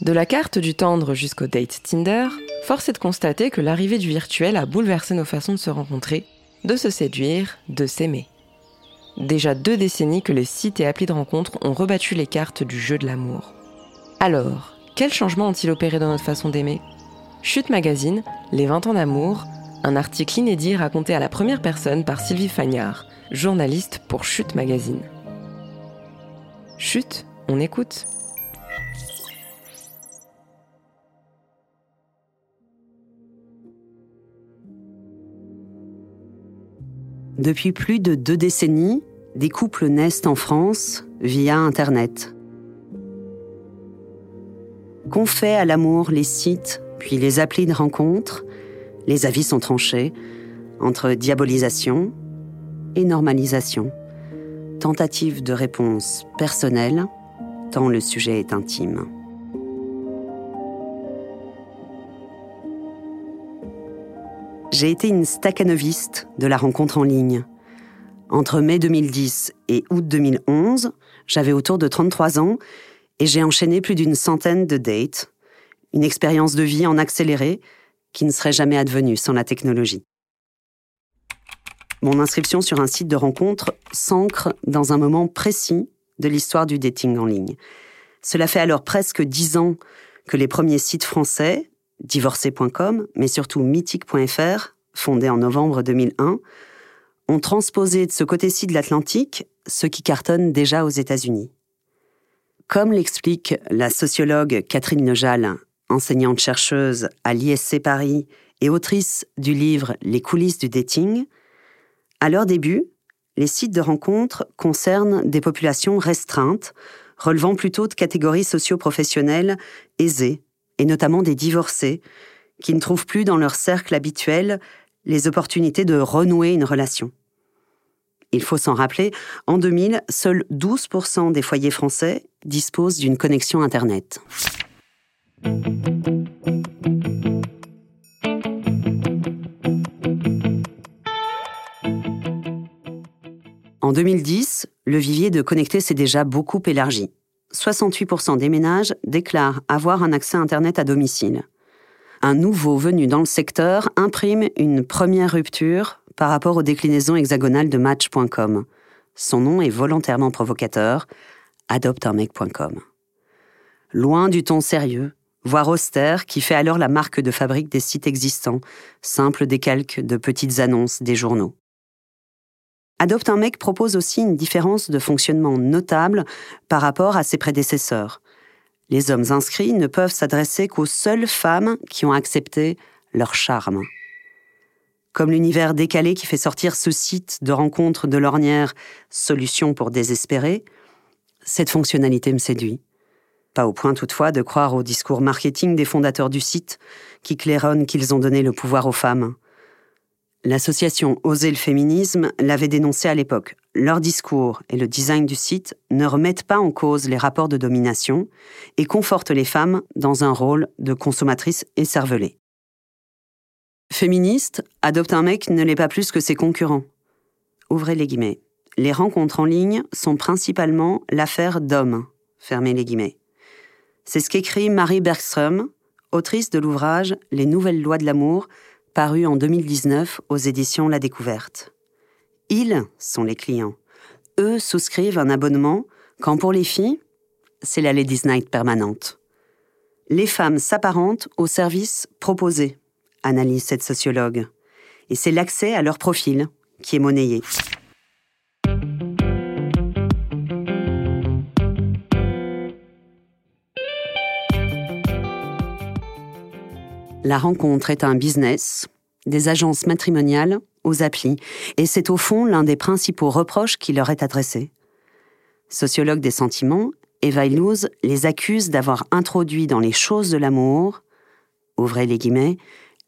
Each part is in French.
De la carte du tendre jusqu'au date Tinder, force est de constater que l'arrivée du virtuel a bouleversé nos façons de se rencontrer, de se séduire, de s'aimer. Déjà deux décennies que les sites et applis de rencontres ont rebattu les cartes du jeu de l'amour. Alors, quels changements ont-ils opéré dans notre façon d'aimer? Chute Magazine, Les 20 ans d'amour, un article inédit raconté à la première personne par Sylvie Fagnard, journaliste pour Chute Magazine. Chute, on écoute. Depuis plus de deux décennies, des couples naissent en France via Internet. Qu'ont fait à l'amour les sites, puis les applis de rencontre? Les avis sont tranchés entre diabolisation et normalisation. Tentative de réponse personnelle, tant le sujet est intime. J'ai été une staccanoviste de la rencontre en ligne. Entre mai 2010 et août 2011, j'avais autour de 33 ans et j'ai enchaîné plus d'une centaine de dates, une expérience de vie en accéléré qui ne serait jamais advenue sans la technologie. Mon inscription sur un site de rencontre s'ancre dans un moment précis de l'histoire du dating en ligne. Cela fait alors presque dix ans que les premiers sites français, divorcé.com, mais surtout mythique.fr, fondé en novembre 2001, ont transposé de ce côté-ci de l'Atlantique ce qui cartonne déjà aux États-Unis. Comme l'explique la sociologue Catherine Nejal, enseignante-chercheuse à l'ISC Paris et autrice du livre Les coulisses du dating, à leur début, les sites de rencontres concernent des populations restreintes, relevant plutôt de catégories socio-professionnelles aisées, et notamment des divorcés, qui ne trouvent plus dans leur cercle habituel les opportunités de renouer une relation. Il faut s'en rappeler, en 2000, seuls 12% des foyers français disposent d'une connexion Internet. En 2010, le vivier de connecter s'est déjà beaucoup élargi. 68% des ménages déclarent avoir un accès Internet à domicile. Un nouveau venu dans le secteur imprime une première rupture par rapport aux déclinaisons hexagonales de Match.com. Son nom est volontairement provocateur, adopteunmec.com. Loin du ton sérieux, voire austère, qui fait alors la marque de fabrique des sites existants, simple décalque de petites annonces des journaux. Adopte un mec propose aussi une différence de fonctionnement notable par rapport à ses prédécesseurs. Les hommes inscrits ne peuvent s'adresser qu'aux seules femmes qui ont accepté leur charme. Comme l'univers décalé qui fait sortir ce site de rencontre de l'ornière Solution pour désespérer, cette fonctionnalité me séduit. Pas au point toutefois de croire au discours marketing des fondateurs du site qui claironnent qu'ils ont donné le pouvoir aux femmes. L'association Oser le féminisme l'avait dénoncé à l'époque. Leur discours et le design du site ne remettent pas en cause les rapports de domination et confortent les femmes dans un rôle de consommatrice écervelée. Féministe, adopte un mec ne l'est pas plus que ses concurrents. Ouvrez les guillemets. Les rencontres en ligne sont principalement l'affaire d'hommes. Fermez les guillemets. C'est ce qu'écrit Marie Bergström, autrice de l'ouvrage Les nouvelles lois de l'amour, paru en 2019 aux éditions La Découverte. Ils sont les clients. Eux souscrivent un abonnement, quand pour les filles, c'est la Ladies Night permanente. Les femmes s'apparentent aux services proposés, analyse cette sociologue. Et c'est l'accès à leur profil qui est monnayé. La rencontre est un business, des agences matrimoniales aux applis, et c'est au fond l'un des principaux reproches qui leur est adressé. Sociologue des sentiments, Eva Illouz les accuse d'avoir introduit dans les choses de l'amour, ouvrez les guillemets,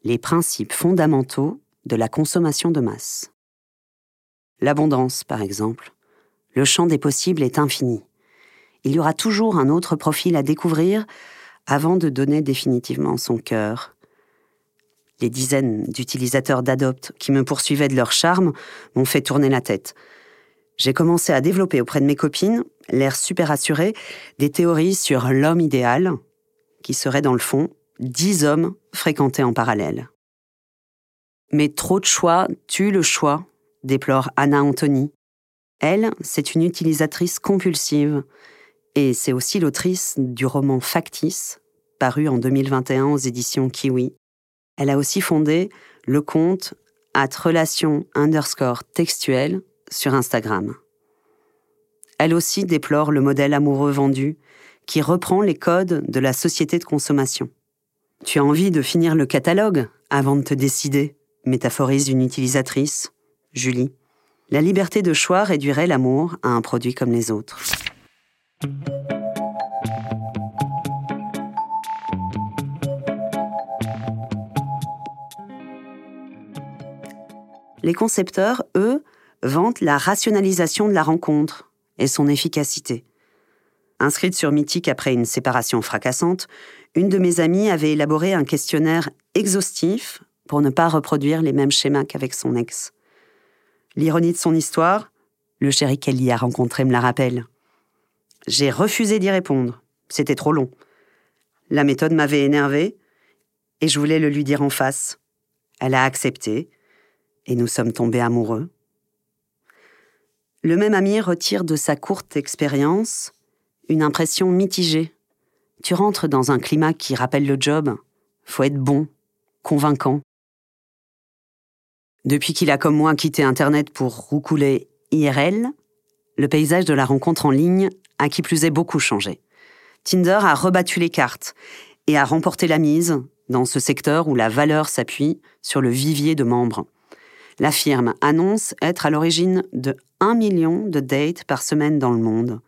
les principes fondamentaux de la consommation de masse. L'abondance, par exemple. Le champ des possibles est infini. Il y aura toujours un autre profil à découvrir avant de donner définitivement son cœur les dizaines d'utilisateurs d'Adopt qui me poursuivaient de leur charme m'ont fait tourner la tête. J'ai commencé à développer auprès de mes copines, l'air super assuré, des théories sur l'homme idéal, qui seraient dans le fond dix hommes fréquentés en parallèle. Mais trop de choix tue le choix, déplore Anna Anthony. Elle, c'est une utilisatrice compulsive, et c'est aussi l'autrice du roman Factice, paru en 2021 aux éditions Kiwi. Elle a aussi fondé le compte at relation underscore textuelle sur Instagram. Elle aussi déplore le modèle amoureux vendu qui reprend les codes de la société de consommation. Tu as envie de finir le catalogue avant de te décider, métaphorise une utilisatrice, Julie. La liberté de choix réduirait l'amour à un produit comme les autres. Les concepteurs, eux, vantent la rationalisation de la rencontre et son efficacité. Inscrite sur Mythique après une séparation fracassante, une de mes amies avait élaboré un questionnaire exhaustif pour ne pas reproduire les mêmes schémas qu'avec son ex. L'ironie de son histoire, le chéri qu'elle y a rencontré me la rappelle. J'ai refusé d'y répondre, c'était trop long. La méthode m'avait énervé et je voulais le lui dire en face. Elle a accepté et nous sommes tombés amoureux. Le même ami retire de sa courte expérience une impression mitigée. Tu rentres dans un climat qui rappelle le job. Faut être bon, convaincant. Depuis qu'il a comme moi quitté Internet pour roucouler IRL, le paysage de la rencontre en ligne a qui plus est beaucoup changé. Tinder a rebattu les cartes et a remporté la mise dans ce secteur où la valeur s'appuie sur le vivier de membres. La firme annonce être à l'origine de 1 million de dates par semaine dans le monde.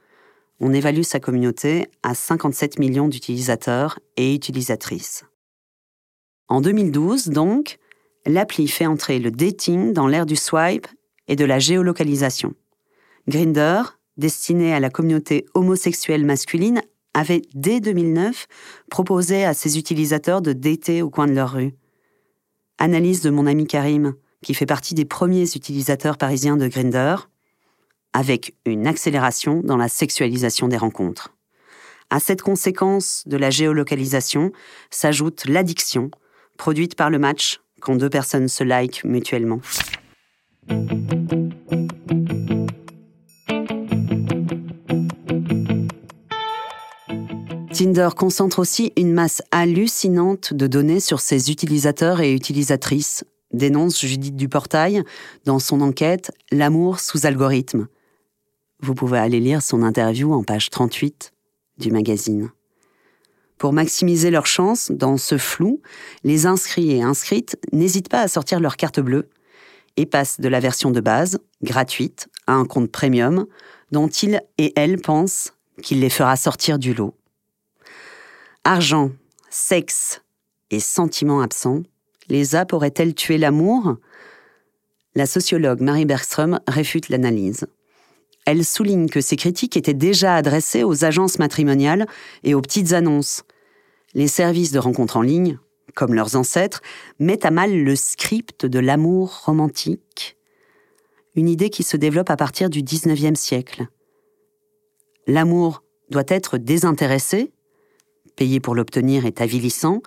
On évalue sa communauté à 57 millions d'utilisateurs et utilisatrices. En 2012, donc, l'appli fait entrer le dating dans l'ère du swipe et de la géolocalisation. Grinder, destiné à la communauté homosexuelle masculine, avait dès 2009 proposé à ses utilisateurs de dater au coin de leur rue. Analyse de mon ami Karim qui fait partie des premiers utilisateurs parisiens de Grinder, avec une accélération dans la sexualisation des rencontres. À cette conséquence de la géolocalisation s'ajoute l'addiction, produite par le match quand deux personnes se like mutuellement. Tinder concentre aussi une masse hallucinante de données sur ses utilisateurs et utilisatrices, dénonce Judith Duportail dans son enquête L'amour sous algorithme. Vous pouvez aller lire son interview en page 38 du magazine. Pour maximiser leurs chances dans ce flou, les inscrits et inscrites n'hésitent pas à sortir leur carte bleue et passent de la version de base, gratuite, à un compte premium, dont ils et elles pensent qu'il les fera sortir du lot. Argent, sexe et sentiments absents, les apps auraient-elles tué l'amour? La sociologue Marie Bergström réfute l'analyse. Elle souligne que ces critiques étaient déjà adressées aux agences matrimoniales et aux petites annonces. Les services de rencontres en ligne, comme leurs ancêtres, mettent à mal le script de l'amour romantique, une idée qui se développe à partir du XIXe siècle. L'amour doit être désintéressé, payer pour l'obtenir est avilissant,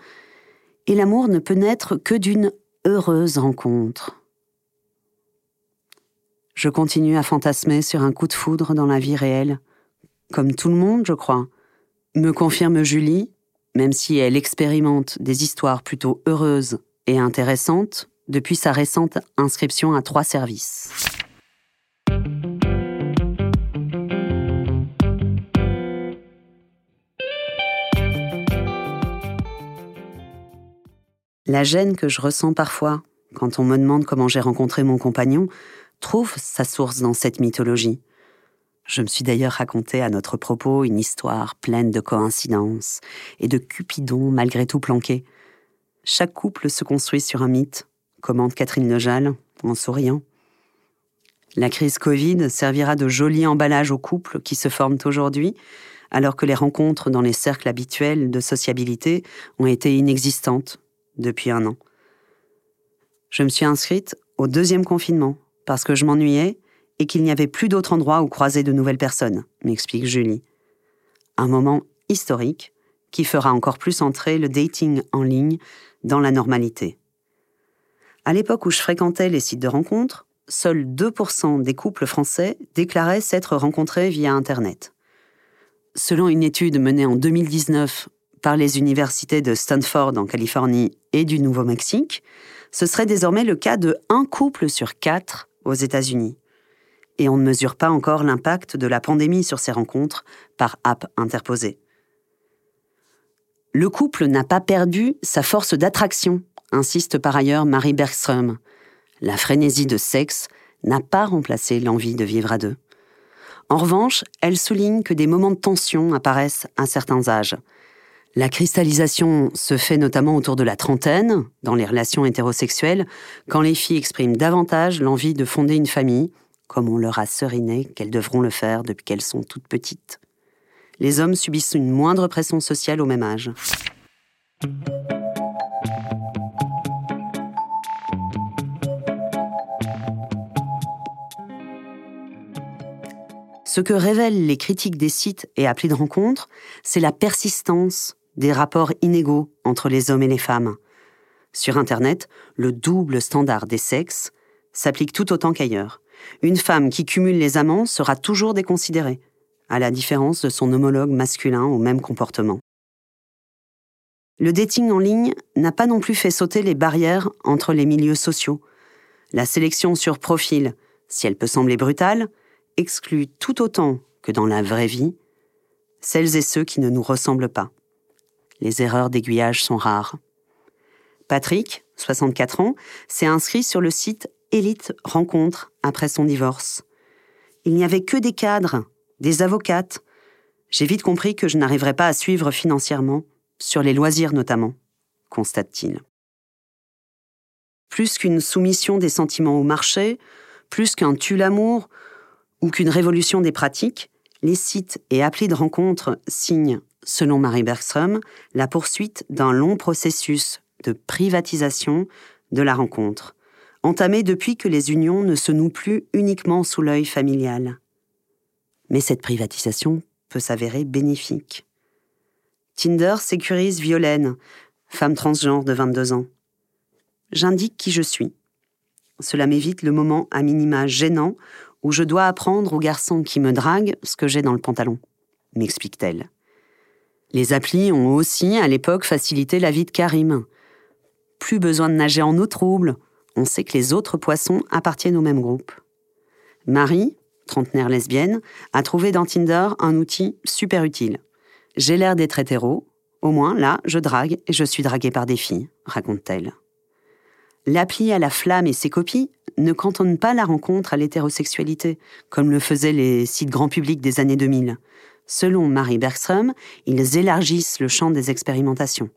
et l'amour ne peut naître que d'une heureuse rencontre. Je continue à fantasmer sur un coup de foudre dans la vie réelle, comme tout le monde, je crois, me confirme Julie, même si elle expérimente des histoires plutôt heureuses et intéressantes depuis sa récente inscription à trois services. La gêne que je ressens parfois quand on me demande comment j'ai rencontré mon compagnon trouve sa source dans cette mythologie. Je me suis d'ailleurs raconté à notre propos une histoire pleine de coïncidences et de Cupidon malgré tout planqué. Chaque couple se construit sur un mythe, commente Catherine Lejal en souriant. La crise Covid servira de joli emballage aux couples qui se forment aujourd'hui, alors que les rencontres dans les cercles habituels de sociabilité ont été inexistantes depuis un an. Je me suis inscrite au deuxième confinement parce que je m'ennuyais et qu'il n'y avait plus d'autre endroit où croiser de nouvelles personnes, m'explique Julie. Un moment historique qui fera encore plus entrer le dating en ligne dans la normalité. À l'époque où je fréquentais les sites de rencontres, seuls 2% des couples français déclaraient s'être rencontrés via Internet. Selon une étude menée en 2019 par les universités de Stanford en Californie et du Nouveau-Mexique, ce serait désormais le cas de un couple sur quatre aux États-Unis. Et on ne mesure pas encore l'impact de la pandémie sur ces rencontres par app interposée. Le couple n'a pas perdu sa force d'attraction, insiste par ailleurs Marie Bergström. La frénésie de sexe n'a pas remplacé l'envie de vivre à deux. En revanche, elle souligne que des moments de tension apparaissent à certains âges. La cristallisation se fait notamment autour de la trentaine, dans les relations hétérosexuelles, quand les filles expriment davantage l'envie de fonder une famille, comme on leur a seriné qu'elles devront le faire depuis qu'elles sont toutes petites. Les hommes subissent une moindre pression sociale au même âge. Ce que révèlent les critiques des sites et applis de rencontre, c'est la persistance des rapports inégaux entre les hommes et les femmes. Sur Internet, le double standard des sexes s'applique tout autant qu'ailleurs. Une femme qui cumule les amants sera toujours déconsidérée, à la différence de son homologue masculin au même comportement. Le dating en ligne n'a pas non plus fait sauter les barrières entre les milieux sociaux. La sélection sur profil, si elle peut sembler brutale, exclut tout autant que dans la vraie vie celles et ceux qui ne nous ressemblent pas. Les erreurs d'aiguillage sont rares. Patrick, 64 ans, s'est inscrit sur le site Elite Rencontre après son divorce. Il n'y avait que des cadres, des avocates. J'ai vite compris que je n'arriverais pas à suivre financièrement, sur les loisirs notamment, constate-t-il. Plus qu'une soumission des sentiments au marché, plus qu'un tue l'amour ou qu'une révolution des pratiques, les sites et applis de rencontre signent, selon Marie Bergström, la poursuite d'un long processus de privatisation de la rencontre, entamé depuis que les unions ne se nouent plus uniquement sous l'œil familial. Mais cette privatisation peut s'avérer bénéfique. Tinder sécurise Violaine, femme transgenre de 22 ans. J'indique qui je suis. Cela m'évite le moment à minima gênant où je dois apprendre aux garçons qui me draguent ce que j'ai dans le pantalon, m'explique-t-elle. Les applis ont aussi, à l'époque, facilité la vie de Karim. Plus besoin de nager en eau trouble, on sait que les autres poissons appartiennent au même groupe. Marie, trentenaire lesbienne, a trouvé dans Tinder un outil super utile. J'ai l'air d'être hétéro, au moins là, je drague et je suis draguée par des filles, raconte-t-elle. L'appli à la flamme et ses copies ne cantonne pas la rencontre à l'hétérosexualité, comme le faisaient les sites grand public des années 2000. Selon Marie Bergström, ils élargissent le champ des expérimentations.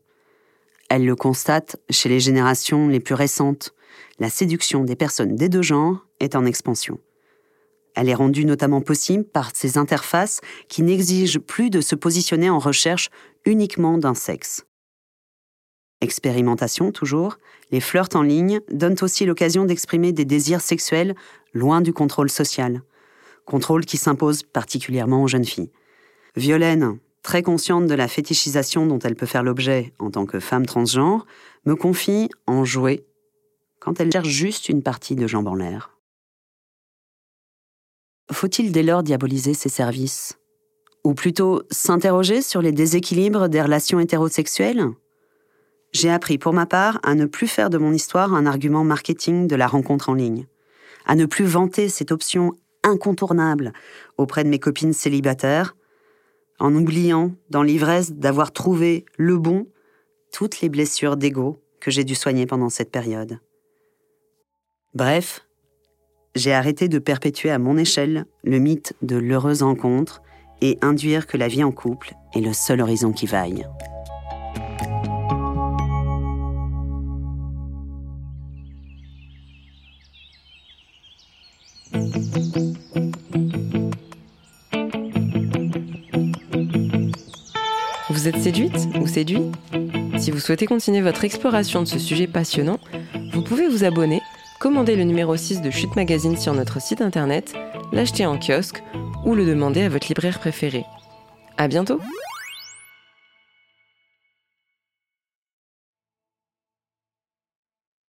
Elle le constate chez les générations les plus récentes. La séduction des personnes des deux genres est en expansion. Elle est rendue notamment possible par ces interfaces qui n'exigent plus de se positionner en recherche uniquement d'un sexe. Expérimentation toujours, les flirts en ligne donnent aussi l'occasion d'exprimer des désirs sexuels loin du contrôle social. Contrôle qui s'impose particulièrement aux jeunes filles. Violaine, très consciente de la fétichisation dont elle peut faire l'objet en tant que femme transgenre, me confie en jouer quand elle cherche juste une partie de jambes en l'air. Faut-il dès lors diaboliser ces services? Ou plutôt s'interroger sur les déséquilibres des relations hétérosexuelles? J'ai appris pour ma part à ne plus faire de mon histoire un argument marketing de la rencontre en ligne, à ne plus vanter cette option incontournable auprès de mes copines célibataires, en oubliant, dans l'ivresse d'avoir trouvé le bon, toutes les blessures d'ego que j'ai dû soigner pendant cette période. Bref, j'ai arrêté de perpétuer à mon échelle le mythe de l'heureuse rencontre et induire que la vie en couple est le seul horizon qui vaille. Vous êtes séduite ou séduit? Si vous souhaitez continuer votre exploration de ce sujet passionnant, vous pouvez vous abonner, commander le numéro 6 de Chute Magazine sur notre site internet, l'acheter en kiosque ou le demander à votre libraire préféré. À bientôt